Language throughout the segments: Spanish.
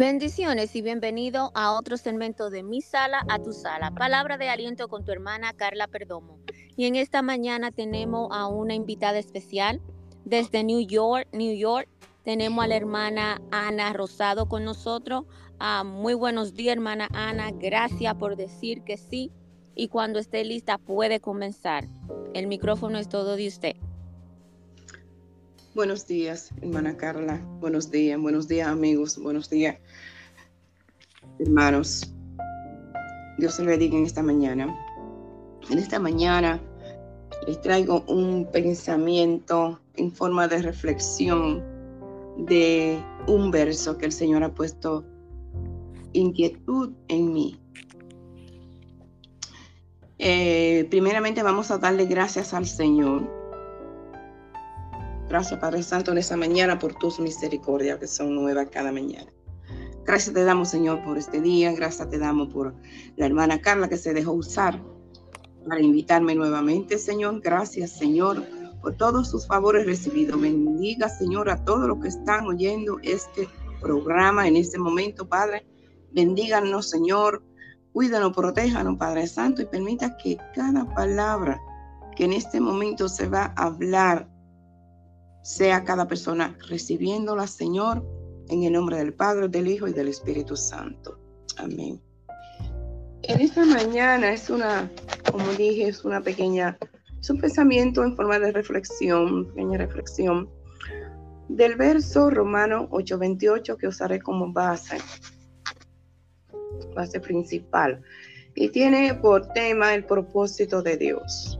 Bendiciones y bienvenido a otro segmento de Mi Sala a tu Sala. Palabra de aliento con tu hermana Carla Perdomo. Y en esta mañana tenemos a una invitada especial desde New York, New York. Tenemos a la hermana Ana Rosado con nosotros. Ah, muy buenos días, hermana Ana. Gracias por decir que sí. Y cuando esté lista puede comenzar. El micrófono es todo de usted. Buenos días, hermana Carla. Buenos días, buenos días, amigos. Buenos días, hermanos. Dios se bendiga en esta mañana. En esta mañana les traigo un pensamiento en forma de reflexión de un verso que el Señor ha puesto inquietud en mí. Eh, primeramente vamos a darle gracias al Señor Gracias, Padre Santo, en esta mañana por tus misericordias que son nuevas cada mañana. Gracias te damos, Señor, por este día. Gracias te damos por la hermana Carla que se dejó usar para invitarme nuevamente, Señor. Gracias, Señor, por todos sus favores recibidos. Bendiga, Señor, a todos los que están oyendo este programa en este momento, Padre. Bendíganos, Señor. Cuídanos, protéjanos, Padre Santo, y permita que cada palabra que en este momento se va a hablar sea cada persona recibiéndola, Señor, en el nombre del Padre, del Hijo y del Espíritu Santo. Amén. En esta mañana es una, como dije, es una pequeña, es un pensamiento en forma de reflexión, pequeña reflexión del verso romano 8:28 que usaré como base, base principal, y tiene por tema el propósito de Dios.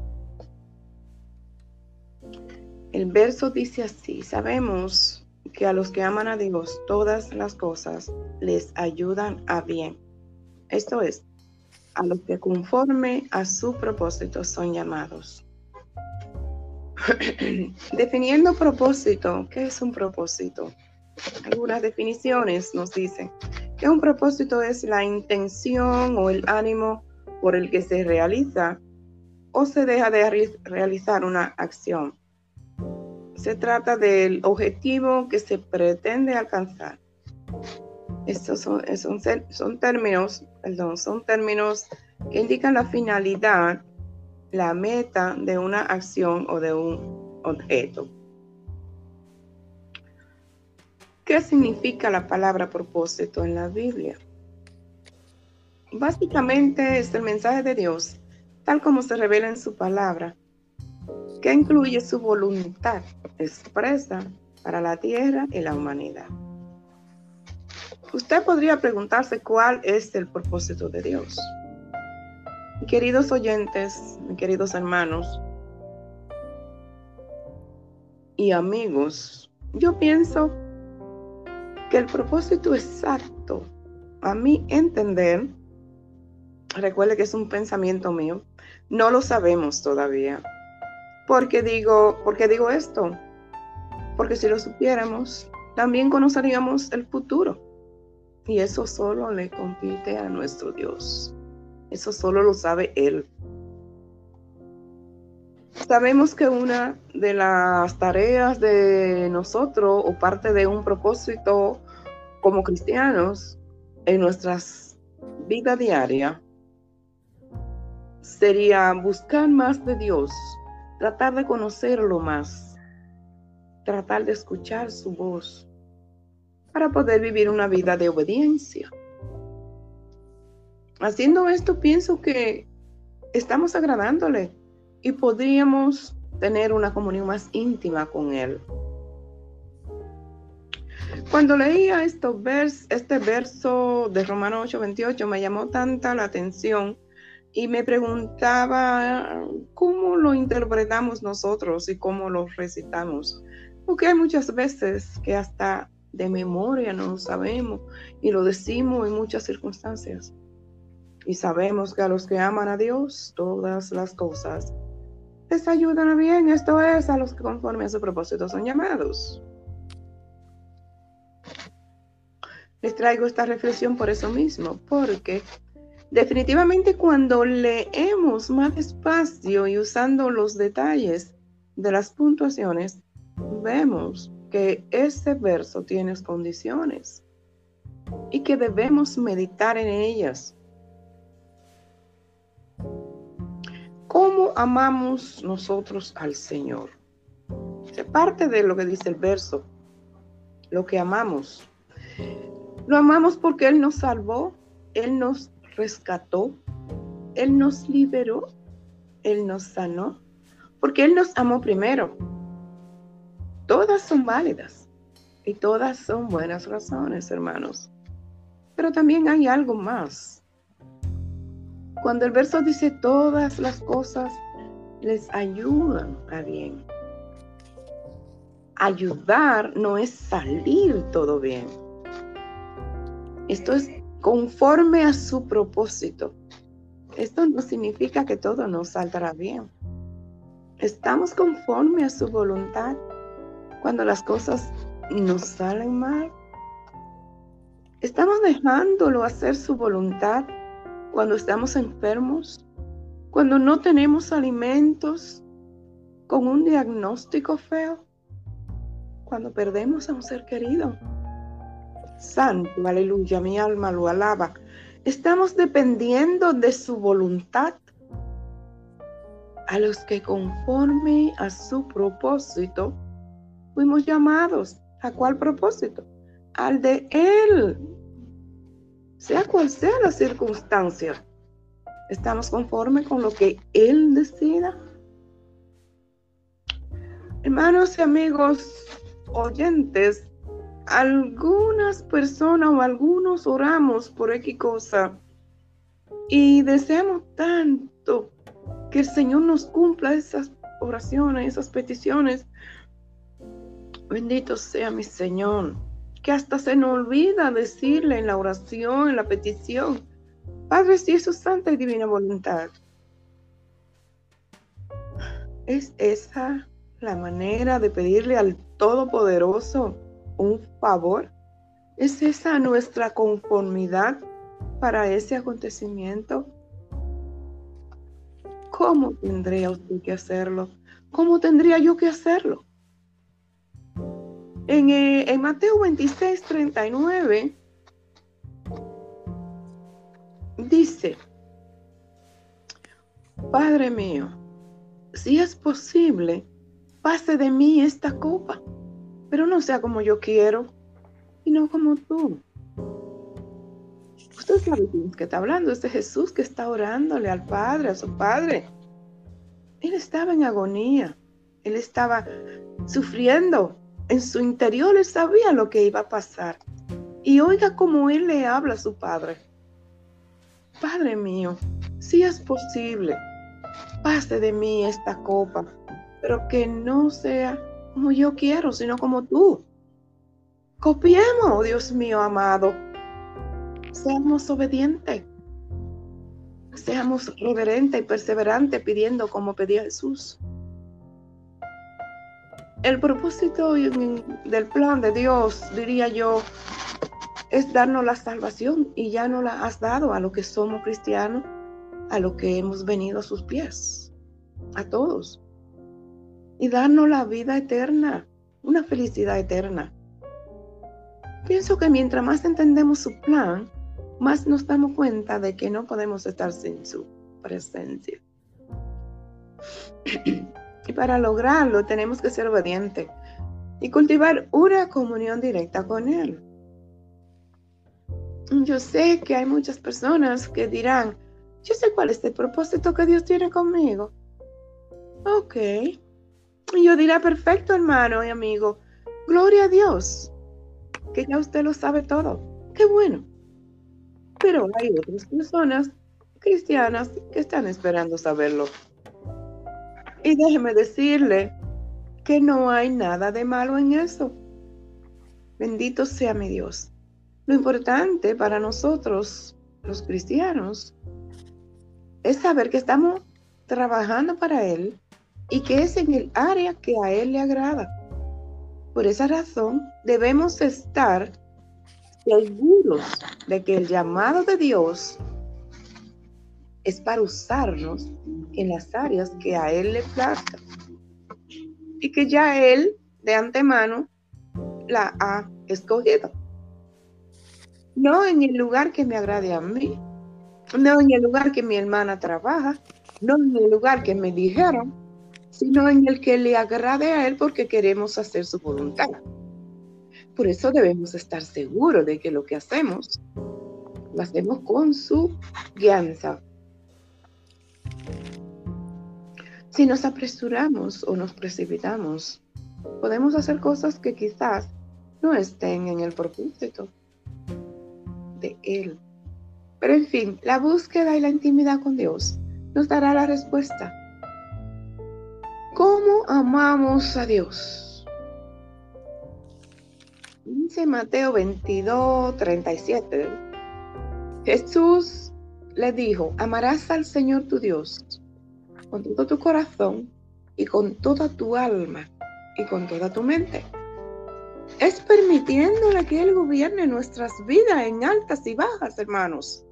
El verso dice así, sabemos que a los que aman a Dios todas las cosas les ayudan a bien. Esto es, a los que conforme a su propósito son llamados. Definiendo propósito, ¿qué es un propósito? Algunas definiciones nos dicen que un propósito es la intención o el ánimo por el que se realiza o se deja de realizar una acción se trata del objetivo que se pretende alcanzar. Estos son, términos, perdón, son términos que indican la finalidad, la meta de una acción o de un objeto. ¿Qué significa la palabra propósito en la Biblia? Básicamente es el mensaje de Dios, tal como se revela en su palabra, que incluye su voluntad expresa para la tierra y la humanidad. Usted podría preguntarse cuál es el propósito de Dios. Queridos oyentes, queridos hermanos y amigos, yo pienso que el propósito exacto, a mi entender, recuerde que es un pensamiento mío, no lo sabemos todavía. Porque digo, digo esto? Porque si lo supiéramos, también conoceríamos el futuro. Y eso solo le compite a nuestro Dios. Eso solo lo sabe Él. Sabemos que una de las tareas de nosotros o parte de un propósito como cristianos en nuestras vida diaria sería buscar más de Dios, tratar de conocerlo más, tratar de escuchar su voz para poder vivir una vida de obediencia. Haciendo esto pienso que estamos agradándole y podríamos tener una comunión más íntima con Él. Cuando leía este verso de Romano 8:28 me llamó tanta la atención y me preguntaba cómo lo interpretamos nosotros y cómo lo recitamos. Porque hay muchas veces que hasta de memoria no lo sabemos y lo decimos en muchas circunstancias. Y sabemos que a los que aman a Dios, todas las cosas les ayudan a bien. Esto es a los que conforme a su propósito son llamados. Les traigo esta reflexión por eso mismo, porque Definitivamente cuando leemos más despacio y usando los detalles de las puntuaciones, vemos que ese verso tiene condiciones. y que debemos meditar en ellas. ¿Cómo amamos nosotros al Señor? Se parte de lo que dice el verso, lo que amamos. Lo amamos porque Él nos salvó, Él nos rescató, Él nos liberó, Él nos sanó, porque Él nos amó primero. Todas son válidas y todas son buenas razones, hermanos. Pero también hay algo más. Cuando el verso dice todas las cosas les ayudan a bien. Ayudar no es salir todo bien. Esto es conforme a su propósito. Esto no significa que todo nos saldrá bien. Estamos conforme a su voluntad cuando las cosas nos salen mal. Estamos dejándolo hacer su voluntad cuando estamos enfermos, cuando no tenemos alimentos, con un diagnóstico feo, cuando perdemos a un ser querido. Santo, aleluya, mi alma lo alaba. Estamos dependiendo de su voluntad. A los que conforme a su propósito fuimos llamados. ¿A cuál propósito? Al de Él. Sea cual sea la circunstancia. Estamos conformes con lo que Él decida. Hermanos y amigos oyentes, algunas personas o algunos oramos por X cosa y deseamos tanto que el Señor nos cumpla esas oraciones, esas peticiones. Bendito sea mi Señor, que hasta se nos olvida decirle en la oración, en la petición, Padre, si es su santa y divina voluntad. Es esa la manera de pedirle al Todopoderoso un favor? ¿Es esa nuestra conformidad para ese acontecimiento? ¿Cómo tendría usted que hacerlo? ¿Cómo tendría yo que hacerlo? En, eh, Mateo 26, 39 dice, Padre mío, si es posible, pase de mí esta copa pero no sea como yo quiero, sino como tú. Usted sabe que está hablando, este Jesús que está orándole al Padre, a su Padre. Él estaba en agonía, él estaba sufriendo. En su interior él sabía lo que iba a pasar. Y oiga cómo él le habla a su Padre. Padre mío, si es posible, pase de mí esta copa, pero que no sea como yo quiero, sino como tú. Copiemos, Dios mío amado. Seamos obedientes. Seamos reverentes y perseverantes pidiendo como pedía Jesús. El propósito del plan de Dios, diría yo, es darnos la salvación y ya no la has dado a los que somos cristianos, a los que hemos venido a sus pies, a todos y darnos la vida eterna, una felicidad eterna. Pienso que mientras más entendemos su plan, más nos damos cuenta de que no podemos estar sin su presencia. Y para lograrlo tenemos que ser obedientes y cultivar una comunión directa con Él. Yo sé que hay muchas personas que dirán, yo sé cuál es el propósito que Dios tiene conmigo. Ok, y yo diré, perfecto, hermano y amigo, gloria a Dios, que ya usted lo sabe todo. Qué bueno. Pero hay otras personas cristianas que están esperando saberlo. Y déjeme decirle que no hay nada de malo en eso. Bendito sea mi Dios. Lo importante para nosotros, los cristianos, es saber que estamos trabajando para Él y que es en el área que a Él le agrada. Por esa razón, debemos estar seguros de que el llamado de Dios es para usarnos en las áreas que a Él le plazca y que ya Él de antemano la ha escogido. no en el lugar que me agrade a mí, no en el lugar que mi hermana trabaja, no en el lugar que me dijeron, sino en el que le agrade a Él porque queremos hacer su voluntad. Por eso debemos estar seguros de que lo que hacemos, lo hacemos con su guianza. Si nos apresuramos o nos precipitamos, podemos hacer cosas que quizás no estén en el propósito de Él. Pero en fin, la búsqueda y la intimidad con Dios nos dará la respuesta. ¿Cómo amamos a Dios? Dice Mateo 22, 37. Jesús le dijo, amarás al Señor tu Dios con todo tu corazón y con toda tu alma y con toda tu mente. Es permitiéndole que Él gobierne nuestras vidas en altas y bajas, hermanos.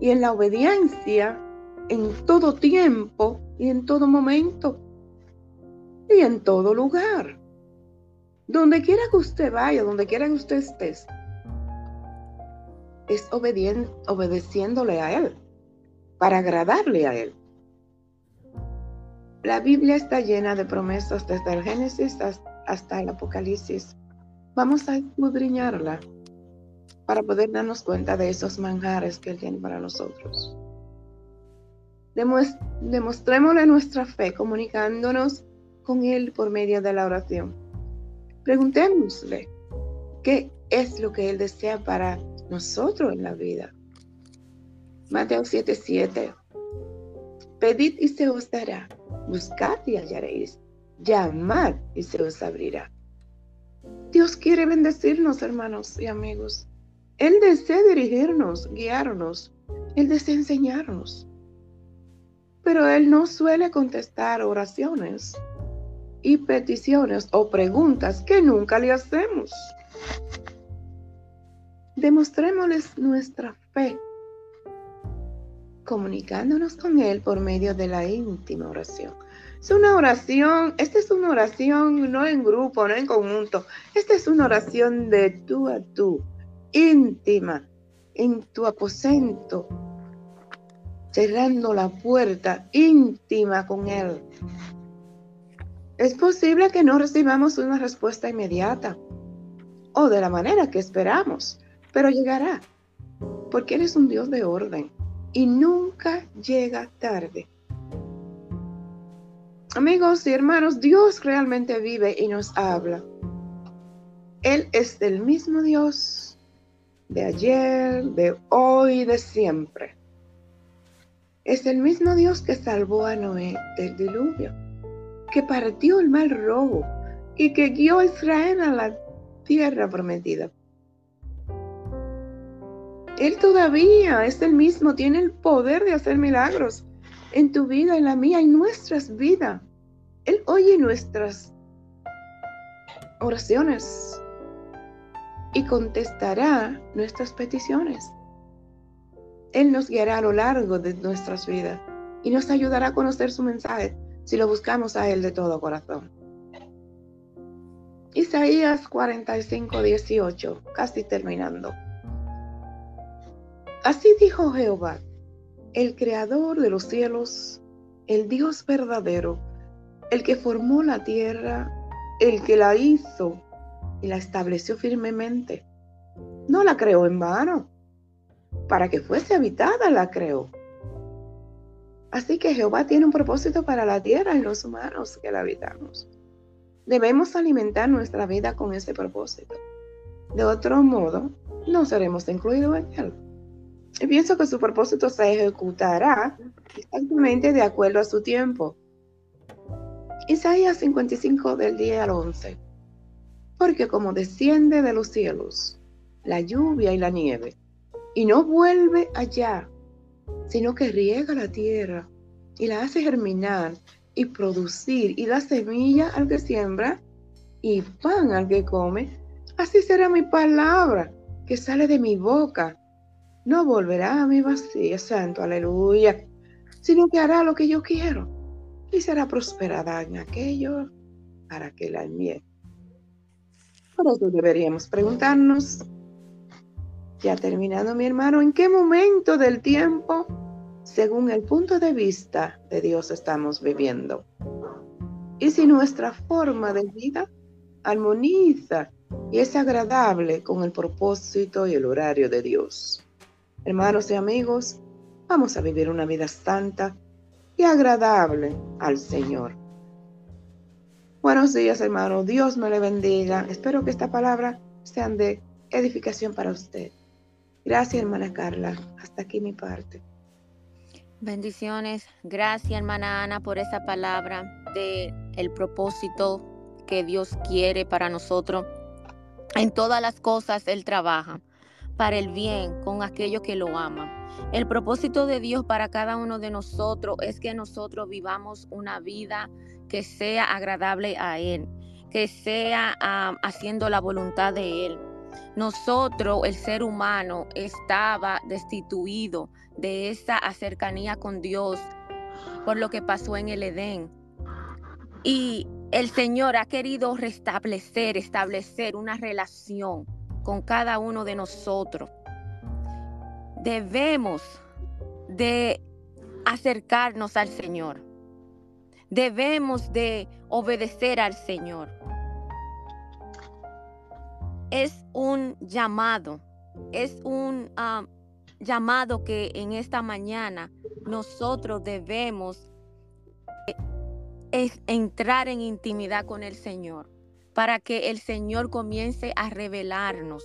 Y en la obediencia en todo tiempo y en todo momento y en todo lugar. Donde quiera que usted vaya, donde quiera que usted esté, es obedeciéndole a Él, para agradarle a Él. La Biblia está llena de promesas desde el Génesis hasta el Apocalipsis. Vamos a escudriñarla para poder darnos cuenta de esos manjares que Él tiene para nosotros. Demostrémosle nuestra fe comunicándonos con Él por medio de la oración. Preguntémosle qué es lo que Él desea para nosotros en la vida. Mateo 7:7. Pedid y se os dará, buscad y hallaréis, llamad y se os abrirá. Dios quiere bendecirnos, hermanos y amigos. Él desea dirigirnos, guiarnos. Él desea enseñarnos pero Él no suele contestar oraciones y peticiones o preguntas que nunca le hacemos. Demostrémosles nuestra fe comunicándonos con Él por medio de la íntima oración. Es una oración, esta es una oración no en grupo, no en conjunto, esta es una oración de tú a tú, íntima, en tu aposento, cerrando la puerta íntima con Él. Es posible que no recibamos una respuesta inmediata o de la manera que esperamos, pero llegará, porque eres un Dios de orden y nunca llega tarde. Amigos y hermanos, Dios realmente vive y nos habla. Él es el mismo Dios de ayer, de hoy, de siempre es el mismo Dios que salvó a Noé del diluvio, que partió el mar rojo y que guió a Israel a la tierra prometida. Él todavía es el mismo, tiene el poder de hacer milagros en tu vida, en la mía, en nuestras vidas. Él oye nuestras oraciones y contestará nuestras peticiones. Él nos guiará a lo largo de nuestras vidas y nos ayudará a conocer su mensaje si lo buscamos a Él de todo corazón. Isaías 45, 18, casi terminando. Así dijo Jehová, el creador de los cielos, el Dios verdadero, el que formó la tierra, el que la hizo y la estableció firmemente. No la creó en vano para que fuese habitada la creó. Así que Jehová tiene un propósito para la tierra y los humanos que la habitamos. Debemos alimentar nuestra vida con ese propósito. De otro modo, no seremos incluidos en él. Y pienso que su propósito se ejecutará exactamente de acuerdo a su tiempo. Isaías 55 del 10 al 11. Porque como desciende de los cielos la lluvia y la nieve, y no vuelve allá, sino que riega la tierra y la hace germinar y producir y da semilla al que siembra y pan al que come. Así será mi palabra que sale de mi boca. No volverá a mi vacía, santo, aleluya, sino que hará lo que yo quiero y será prosperada en aquello para que la envíe. Por eso deberíamos preguntarnos, Ya terminando, mi hermano, ¿en qué momento del tiempo, según el punto de vista de Dios, estamos viviendo? Y si nuestra forma de vida armoniza y es agradable con el propósito y el horario de Dios. Hermanos y amigos, vamos a vivir una vida santa y agradable al Señor. Buenos días, hermano. Dios me le bendiga. Espero que esta palabra sea de edificación para usted. Gracias, hermana Carla. Hasta aquí mi parte. Bendiciones. Gracias, hermana Ana, por esa palabra de el propósito que Dios quiere para nosotros. En todas las cosas Él trabaja para el bien con aquellos que lo aman. El propósito de Dios para cada uno de nosotros es que nosotros vivamos una vida que sea agradable a Él, que sea haciendo la voluntad de Él. Nosotros, el ser humano, estaba destituido de esa cercanía con Dios por lo que pasó en el Edén. Y el Señor ha querido restablecer, establecer una relación con cada uno de nosotros. Debemos de acercarnos al Señor. Debemos de obedecer al Señor. Es un llamado, es un ah, llamado que en esta mañana nosotros debemos es entrar en intimidad con el Señor para que el Señor comience a revelarnos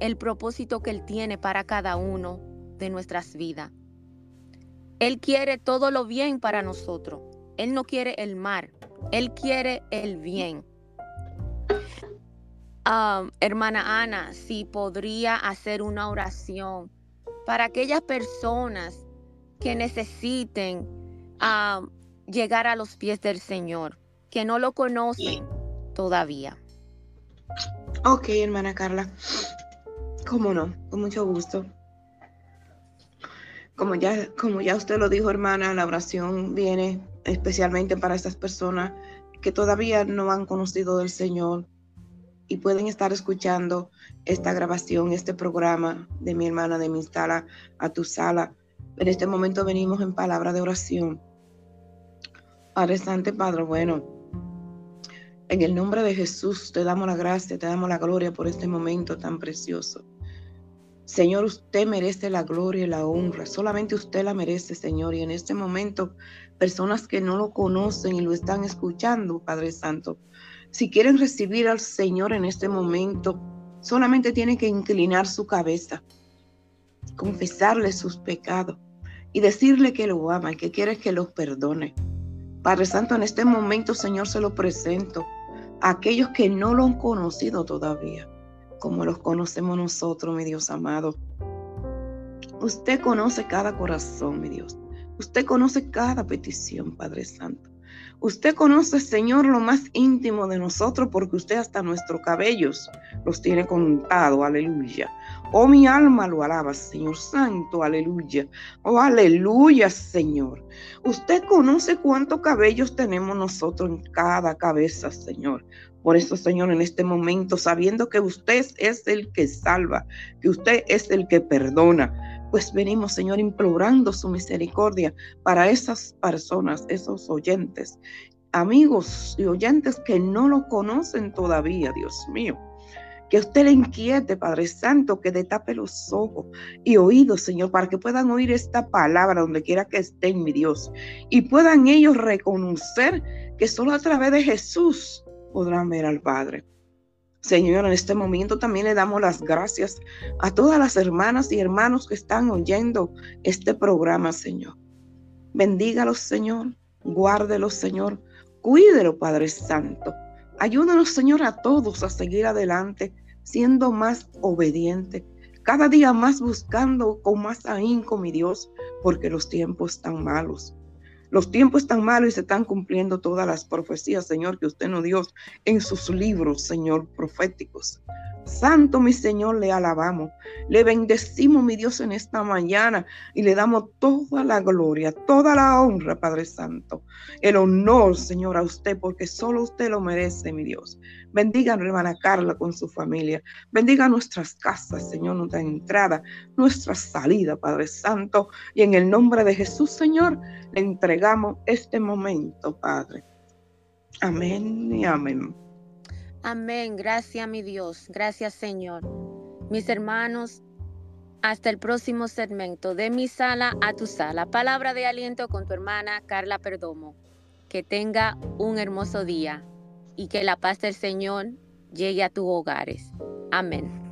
el propósito que Él tiene para cada uno de nuestras vidas. Él quiere todo lo bien para nosotros. Él no quiere el mal. Él quiere el bien. Hermana Ana, si podría hacer una oración para aquellas personas que necesiten llegar a los pies del Señor, que no lo conocen todavía. Ok, hermana Carla. Cómo no, con mucho gusto. Como ya, como ya usted lo dijo, hermana, la oración viene especialmente para estas personas que todavía no han conocido del Señor y pueden estar escuchando esta grabación, este programa de mi hermana, de mi sala a tu sala. En este momento venimos en palabra de oración Padre Santo, Padre bueno, en el nombre de Jesús te damos la gracia, te damos la gloria por este momento tan precioso. Señor, usted merece la gloria y la honra. Solamente usted la merece, Señor. Y en este momento, personas que no lo conocen y lo están escuchando, Padre Santo, si quieren recibir al Señor en este momento, solamente tienen que inclinar su cabeza, confesarle sus pecados y decirle que lo ama y que quiere que los perdone. Padre Santo, en este momento, Señor, se lo presento a aquellos que no lo han conocido todavía, como los conocemos nosotros, mi Dios amado. Usted conoce cada corazón, mi Dios. Usted conoce cada petición, Padre Santo. Usted conoce, Señor, lo más íntimo de nosotros porque usted hasta nuestros cabellos los tiene contado. Aleluya. Oh, mi alma lo alaba, Señor Santo. Aleluya. Oh, aleluya, Señor. Usted conoce cuántos cabellos tenemos nosotros en cada cabeza, Señor. Por eso, Señor, en este momento, sabiendo que usted es el que salva, que usted es el que perdona, pues venimos, Señor, implorando su misericordia para esas personas, esos oyentes, amigos y oyentes que no lo conocen todavía, Dios mío. Que usted le inquiete, Padre Santo, que destape los ojos y oídos, Señor, para que puedan oír esta palabra donde quiera que estén, mi Dios, y puedan ellos reconocer que solo a través de Jesús podrán ver al Padre. Señor, en este momento también le damos las gracias a todas las hermanas y hermanos que están oyendo este programa, Señor. Bendígalos, Señor. Guárdelos, Señor. Cuídelo, Padre Santo. Ayúdanos, Señor, a todos a seguir adelante, siendo más obedientes, cada día más buscando con más ahínco, mi Dios, porque los tiempos están malos. Los tiempos están malos y se están cumpliendo todas las profecías, Señor, que usted nos dio en sus libros, Señor, proféticos. Santo mi Señor, le alabamos, le bendecimos, mi Dios, en esta mañana y le damos toda la gloria, toda la honra, Padre Santo, el honor, Señor, a usted, porque solo usted lo merece, mi Dios. Bendiga a hermana Carla con su familia, bendiga nuestras casas, Señor, nuestra entrada, nuestra salida, Padre Santo, y en el nombre de Jesús, Señor, le entregamos este momento, Padre. Amén y amén. Amén. Gracias, mi Dios. Gracias, Señor. Mis hermanos, hasta el próximo segmento de mi sala a tu sala. Palabra de aliento con tu hermana Carla Perdomo. Que tenga un hermoso día y que la paz del Señor llegue a tus hogares. Amén.